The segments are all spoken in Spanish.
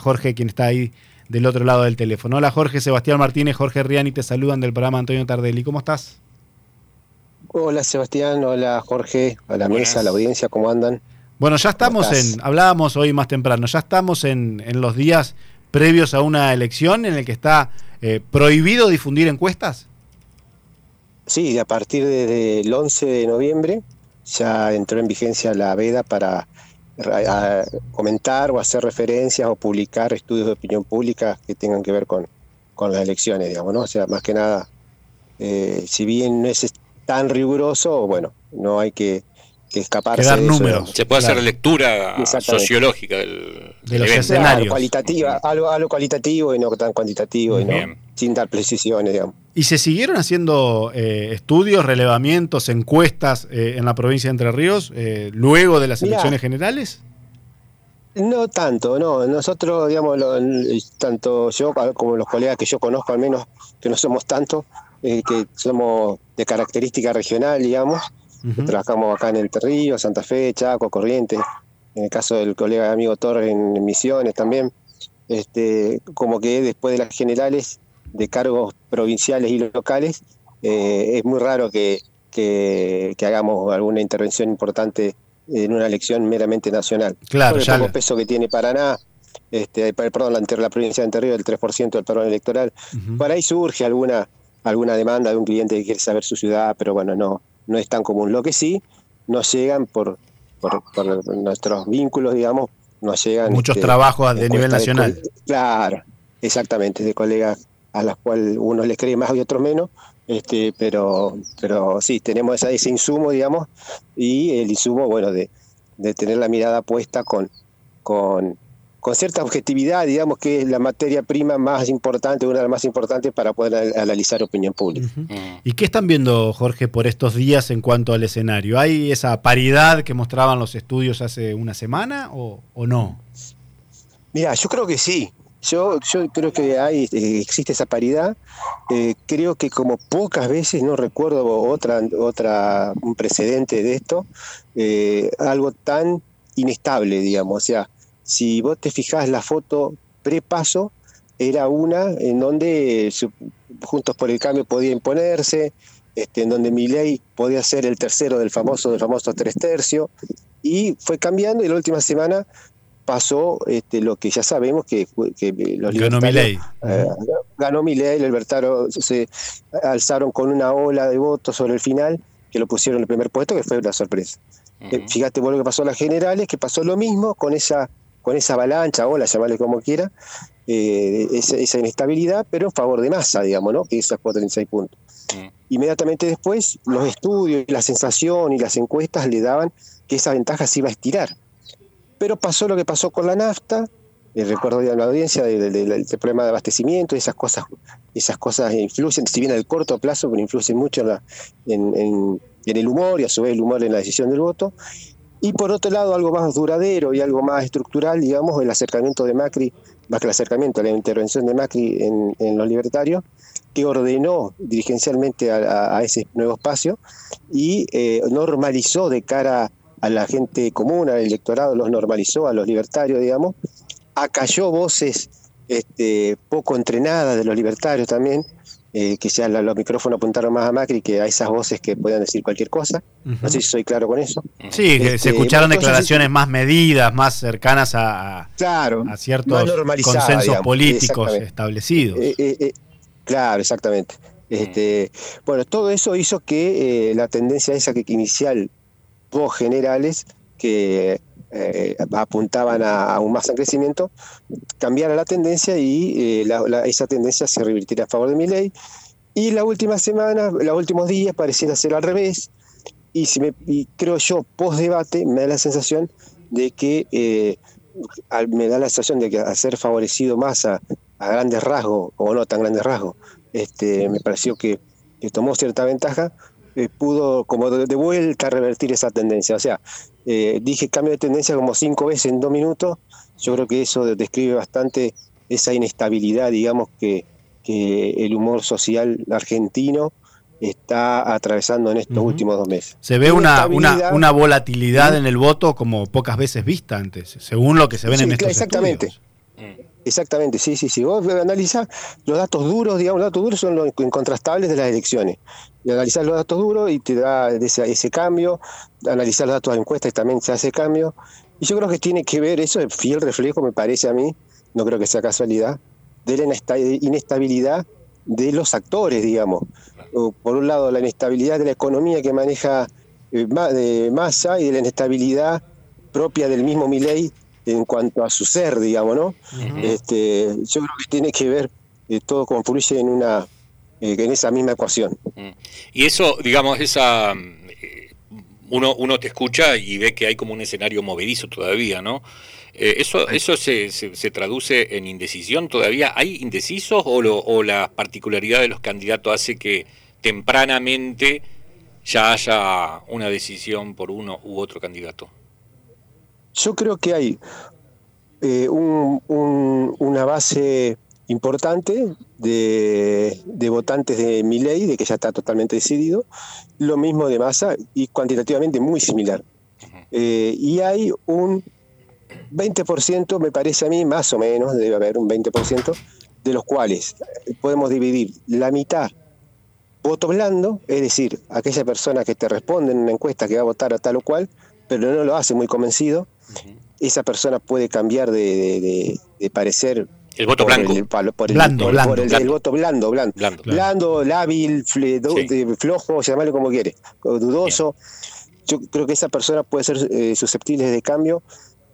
Jorge, quien está ahí del otro lado del teléfono. Hola Jorge, Sebastián Martínez, Jorge Riani te saludan del programa Antonio Tardelli. ¿Cómo estás? Hola Sebastián, hola Jorge, a la mesa, a la audiencia, ¿cómo andan? Bueno, ya estamos en, hablábamos hoy más temprano, ya estamos en, los días previos a una elección en el que está eh, prohibido difundir encuestas. Sí, a partir del 11 de noviembre ya entró en vigencia la veda para comentar o hacer referencias o publicar estudios de opinión pública que tengan que ver con, con las elecciones, digamos, ¿no? O sea, más que nada, eh, si bien no es tan riguroso, bueno, no hay que, que escaparse números. Se puede hacer lectura sociológica del, de los escenarios. cualitativa, algo, algo cualitativo y no tan cuantitativo y no, sin dar precisiones, digamos. ¿Y se siguieron haciendo eh, estudios, relevamientos, encuestas eh, en la provincia de Entre Ríos eh, luego de las elecciones generales? No tanto, no. Nosotros, digamos, tanto yo como los colegas que yo conozco, al menos que no somos tanto, que somos de característica regional, digamos, trabajamos acá en Entre Ríos, Santa Fe, Chaco, Corrientes, en el caso del colega amigo Torres en Misiones también, este, como que después de las generales de cargos provinciales y locales, eh, es muy raro que, que, hagamos alguna intervención importante en una elección meramente nacional. Claro, Por el poco peso que tiene Paraná, este, perdón, la, la provincia de Entre el 3% del padrón electoral, por ahí surge alguna, alguna demanda de un cliente que quiere saber su ciudad, pero bueno, no, no es tan común. Lo que sí, nos llegan por, por, nuestros vínculos, digamos, nos llegan... Muchos este, trabajos de nivel nacional. claro, exactamente, de colegas a las cuales unos les cree más y otros menos, este, pero, pero sí, tenemos ese insumo, digamos, y el insumo, bueno, de, de tener la mirada puesta con, con, con cierta objetividad, digamos que es la materia prima más importante, una de las más importantes para poder analizar opinión pública. ¿Y qué están viendo, Jorge, por estos días en cuanto al escenario? ¿Hay esa paridad que mostraban los estudios hace una semana o, o no? Mira, yo creo que sí. Yo, yo creo que hay, eh, existe esa paridad. Eh, creo que como pocas veces, no recuerdo otra, otra un precedente de esto, eh, algo tan inestable, digamos. O sea, si vos te fijás la foto prepaso, era una en donde Juntos por el Cambio podía imponerse, este, en donde Milei podía ser el tercero del famoso, del famoso tres tercios, y fue cambiando y la última semana pasó este, lo que ya sabemos que, que los ganó Milei. Eh, ganó Milei, los libertarios se alzaron con una ola de votos sobre el final que lo pusieron en el primer puesto, que fue una sorpresa. Eh, fíjate vos lo que pasó a las generales, que pasó lo mismo con esa, con esa avalancha, ola, llamarle como quiera, eh, esa, inestabilidad, pero en favor de masa, digamos, ¿no? que esas 46 puntos. Inmediatamente después, los estudios, la sensación y las encuestas le daban que esa ventaja se iba a estirar. Pero pasó lo que pasó con la nafta, recuerdo ya en la audiencia del problema de abastecimiento, esas cosas, esas cosas influyen, si bien a corto plazo, pero influyen mucho en, en, el humor y a su vez el humor en la decisión del voto. Y por otro lado, algo más duradero y algo más estructural, digamos, el acercamiento de Macri, más que el acercamiento, la intervención de Macri en, los libertarios, que ordenó dirigencialmente a, ese nuevo espacio y eh, normalizó de cara a la gente común, al electorado, los normalizó, a los libertarios, digamos, acalló voces este, poco entrenadas de los libertarios también, eh, que ya los micrófonos apuntaron más a Macri que a esas voces que puedan decir cualquier cosa. No sé si soy claro con eso. Sí, se este, escucharon declaraciones más medidas, más cercanas a, claro, a ciertos consensos políticos establecidos. Eh, eh, claro, exactamente. Este, bueno, todo eso hizo que la tendencia esa que inicial dos generales que eh, apuntaban a, un más crecimiento, cambiara la tendencia y eh, esa tendencia se revirtiera a favor de mi ley. Y la última semana, los últimos días pareciera ser al revés. Y, si me, creo yo, post debate, me da la sensación de que eh, me da la sensación de que al ser favorecido más a, grandes rasgos, o no tan grandes rasgos, este, me pareció que tomó cierta ventaja, eh, pudo como de, vuelta revertir esa tendencia. O sea, eh, dije cambio de tendencia como cinco veces en dos minutos. Yo creo que eso describe bastante esa inestabilidad, digamos, que, el humor social argentino está atravesando en estos últimos dos meses. Se ve una, una, una, volatilidad en el voto como pocas veces vista antes, según lo que se ven en estos Exactamente. Exactamente, sí, sí, sí. Vos analizás los datos duros, digamos, los datos duros son los incontrastables de las elecciones. Y analizás los datos duros y te da ese, cambio, analizar los datos de encuestas y también se hace cambio. Y yo creo que tiene que ver, eso es fiel reflejo, me parece a mí, no creo que sea casualidad, de la inestabilidad de los actores, digamos. Por un lado, la inestabilidad de la economía que maneja eh, de masa y de la inestabilidad propia del mismo Milei en cuanto a su ser, digamos, ¿no? este, yo creo que tiene que ver, eh, todo confluye en una eh, en esa misma ecuación. Y eso, digamos, esa uno, uno te escucha y ve que hay como un escenario movedizo todavía, ¿no? Eh, ¿Eso, eso se, se, traduce en indecisión todavía? ¿Hay indecisos o, lo, o la particularidad de los candidatos hace que tempranamente ya haya una decisión por uno u otro candidato? Yo creo que hay eh, un, una base importante de, votantes de mi ley, de que ya está totalmente decidido, lo mismo de masa y cuantitativamente muy similar. Eh, y hay un 20%, me parece a mí, más o menos, debe haber un 20%, de los cuales podemos dividir la mitad voto blando, es decir, aquella persona que te responde en una encuesta que va a votar a tal o cual, pero no lo hace muy convencido, esa persona puede cambiar de, de parecer el voto blanco. El, por el, blando, el, voto blando, blando. Blando, blando lábil, flojo, llamarlo como quiere, dudoso. Yo creo que esa persona puede ser eh, susceptible de cambio,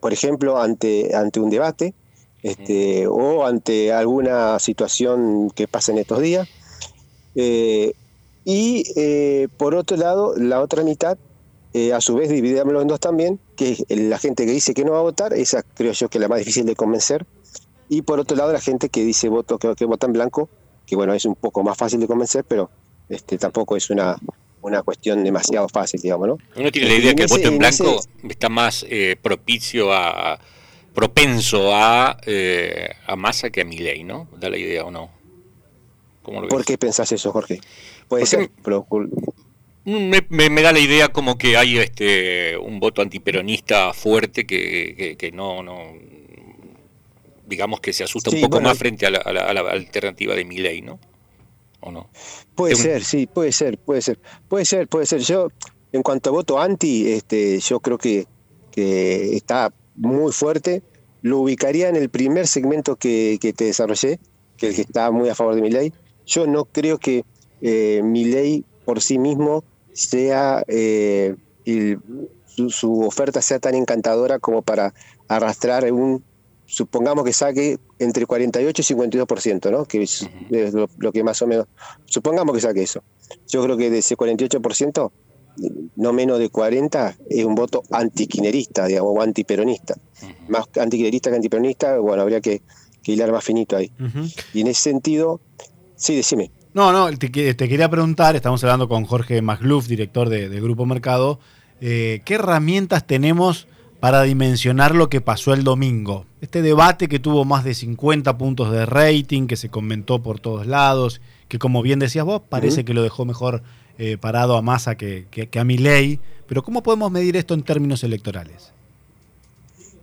por ejemplo, ante, ante un debate este, o ante alguna situación que pasa en estos días. Eh, y eh, por otro lado, la otra mitad, a su vez, dividíamoslo en dos también, que la gente que dice que no va a votar, esa creo yo que es la más difícil de convencer, y por otro lado la gente que dice voto que, que vota en blanco, que bueno, es un poco más fácil de convencer, pero este tampoco es una, una cuestión demasiado fácil, digamos, ¿no? Uno tiene la idea que el voto en blanco está más eh, propicio a, propenso a, eh, a masa que a mi ley, ¿no? Da la idea o no. ¿Por qué pensás eso, Jorge? Puede ser, me, me, da la idea como que hay este un voto antiperonista fuerte que, que no, no digamos que se asusta un poco más frente a la, alternativa de mi ley, ¿no? ¿O no? Puede ser, sí, puede ser, puede ser. Puede ser, puede ser. Yo, en cuanto a voto anti, este, yo creo que, que está muy fuerte. Lo ubicaría en el primer segmento que, te desarrollé, que es el que está muy a favor de mi ley. Yo no creo que eh, mi ley por sí mismo sea eh, su, su, oferta sea tan encantadora como para arrastrar un supongamos que saque entre 48 y 52%, ¿no? Que es, lo, que más o menos, supongamos que saque eso. Yo creo que de ese 48%, no menos de 40 es un voto antiquinerista, digamos, o antiperonista. Más antiquinerista que antiperonista, bueno, habría que, hilar más finito ahí. Y en ese sentido, sí, decime. No, no, te, quería preguntar, estamos hablando con Jorge Magluf, director de, Grupo Mercado, eh, ¿qué herramientas tenemos para dimensionar lo que pasó el domingo. Este debate que tuvo más de 50 puntos de rating, que se comentó por todos lados, que como bien decías vos, parece que lo dejó mejor eh, parado a Massa que, a mi ley. Pero ¿cómo podemos medir esto en términos electorales?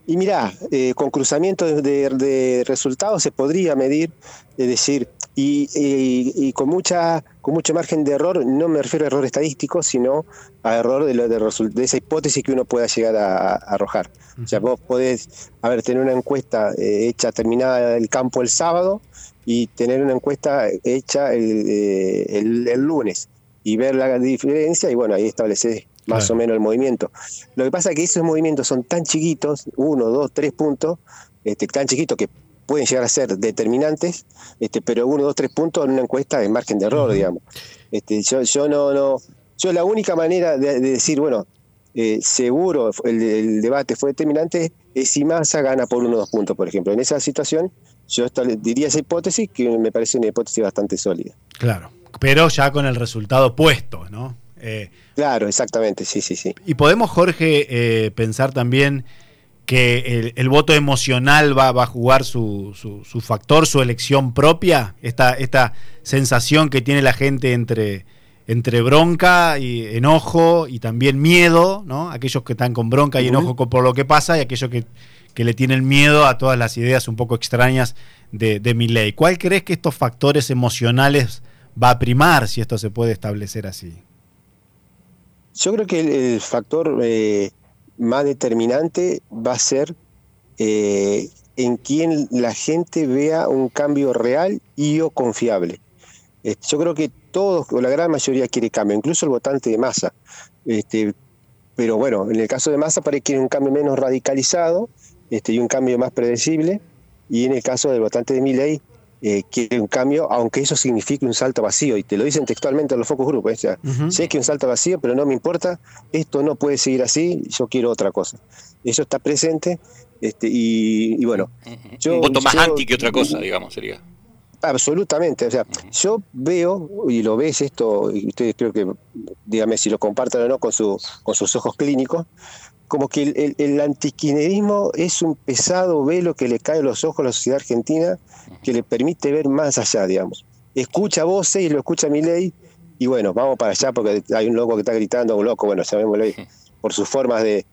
Y mirá, eh, con cruzamiento de, resultados se podría medir, es decir, y, con mucha con mucho margen de error, no me refiero a error estadístico, sino a error de, de, esa hipótesis que uno pueda llegar a, arrojar. O sea, vos podés, a ver, tener una encuesta eh, hecha, terminada el campo el sábado, y tener una encuesta hecha el, eh, el, lunes, y ver la diferencia, y bueno, ahí establecer más o menos el movimiento. Lo que pasa es que esos movimientos son tan chiquitos, uno, dos, tres puntos, este, tan chiquitos que pueden llegar a ser determinantes, este, pero uno, dos, tres puntos en una encuesta de margen de error, digamos. Este, yo, yo no, no, yo la única manera de, decir, bueno, eh, seguro el, debate fue determinante es si Massa gana por uno o dos puntos, por ejemplo. En esa situación, yo diría esa hipótesis que me parece una hipótesis bastante sólida. Claro, pero ya con el resultado puesto, ¿no? Eh, claro, exactamente, sí, sí, sí. Y podemos, Jorge, eh, pensar también que el, voto emocional va, a jugar su, su, factor, su elección propia, esta, esta sensación que tiene la gente entre, entre bronca y enojo y también miedo, ¿no? Aquellos que están con bronca y enojo por lo que pasa y aquellos que, que le tienen miedo a todas las ideas un poco extrañas de, de ley. ¿Cuál crees que estos factores emocionales va a primar si esto se puede establecer así? Yo creo que el, factor eh, más determinante va a ser eh, en quien la gente vea un cambio real y o confiable. Yo creo que todos, o la gran mayoría quiere cambio, incluso el votante de masa. Este, pero bueno, en el caso de masa parece que quiere un cambio menos radicalizado este, y un cambio más predecible. Y en el caso del votante de Milley, eh, quiere un cambio, aunque eso signifique un salto vacío. Y te lo dicen textualmente en los focus group. O sea, sé que un salto vacío, pero no me importa, esto no puede seguir así, yo quiero otra cosa. Eso está presente. Este, y, bueno. yo, un voto más anti que otra cosa, digamos, sería. Absolutamente, o sea, yo veo, y lo ves esto, y ustedes creo que, dígame si lo comparten o no con, su, con sus ojos clínicos, como que el, el, es un pesado velo que le cae a los ojos a la sociedad argentina, que le permite ver más allá, digamos. Escucha voces y lo escucha mi ley, y bueno, vamos para allá porque hay un loco que está gritando, un loco, bueno, llamémoslo ahí, por sus formas de,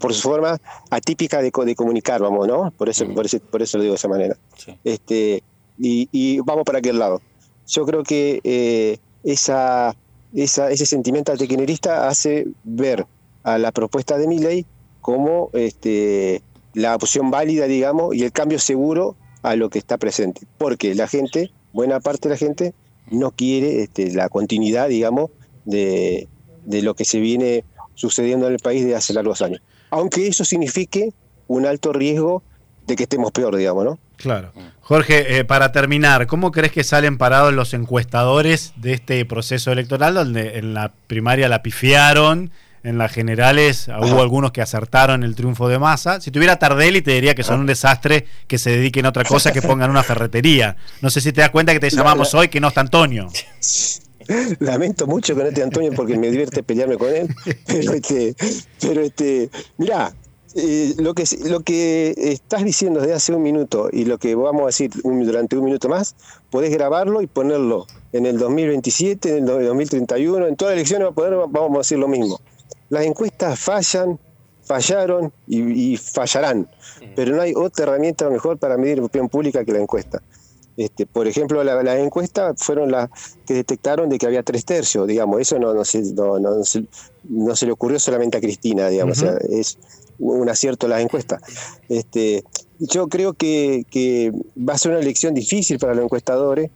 por su forma atípica de, de comunicar, vamos, ¿no? Por eso, por eso, por eso lo digo de esa manera. Este, y, vamos para aquel lado. Yo creo que eh, esa, ese sentimiento antiquinerista hace ver a la propuesta de ley como este, la opción válida, digamos, y el cambio seguro a lo que está presente. Porque la gente, buena parte de la gente, no quiere este, la continuidad, digamos, de, de lo que se viene sucediendo en el país de hace largos años. Aunque eso signifique un alto riesgo de que estemos peor, digamos, ¿no? Claro. Jorge, eh, para terminar, ¿cómo crees que salen parados los encuestadores de este proceso electoral donde en la primaria la pifiaron, en las generales hubo algunos que acertaron el triunfo de masa? Si tuviera Tardelli te diría que son un desastre, que se dediquen a otra cosa, que pongan una ferretería. No sé si te das cuenta que te llamamos hoy que no está Antonio. Lamento mucho que no esté Antonio porque me divierte pelearme con él. Pero este, pero este, mirá, eh, lo, que, lo que estás diciendo desde hace un minuto y lo que vamos a decir durante un minuto más, podés grabarlo y ponerlo en el 2027, en el 2031, en todas las elecciones vamos a decir lo mismo. Las encuestas fallan, fallaron y, fallarán, pero no hay otra herramienta mejor para medir opinión pública que la encuesta. Este, por ejemplo, las la encuestas fueron las que detectaron de que había tres tercios, digamos, eso no, no, se, no, se, le ocurrió solamente a Cristina, digamos, es un acierto las encuestas. Este, yo creo que, va a ser una elección difícil para los encuestadores.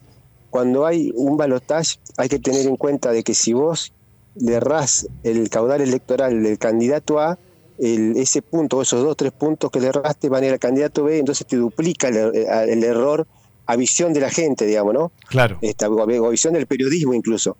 Cuando hay un balotaje hay que tener en cuenta de que si vos le errás el caudal electoral del candidato A, ese punto, esos dos, tres puntos que le erraste van a ir al candidato B, entonces te duplica el, error a visión de la gente, digamos, ¿no? Claro. Esta, a visión del periodismo incluso.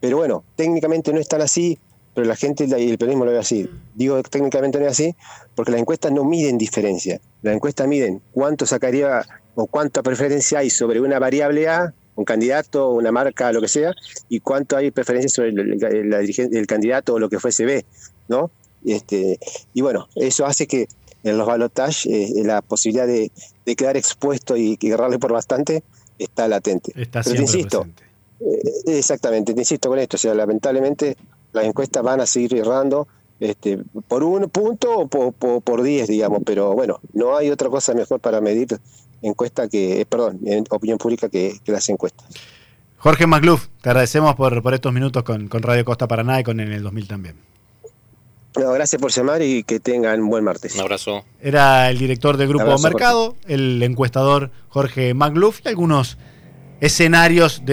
Pero bueno, técnicamente no es tan así pero la gente y el periodismo lo ve así. Digo técnicamente no es así porque las encuestas no miden diferencia. Las encuestas miden cuánto sacaría o cuánta preferencia hay sobre una variable A, un candidato, una marca, lo que sea, y cuánto hay preferencia sobre el, el, candidato o lo que fuese B, ¿no? Este, y bueno, eso hace que en los balotajes eh, la posibilidad de, quedar expuesto y, y agarrarle por bastante está latente. Está Pero te insisto, eh, exactamente, te insisto con esto, o sea, lamentablemente las encuestas van a seguir errando este, por un punto o por, diez, digamos, pero bueno, no hay otra cosa mejor para medir encuesta que, eh, perdón, en opinión pública que, las encuestas. Jorge Magluf, te agradecemos por, por estos minutos con, Radio Costa Paraná y con En el 2000 también. gracias por llamar y que tengan un buen martes. Un abrazo. Era el director del Grupo Mercado, el encuestador Jorge Magluf y algunos escenarios de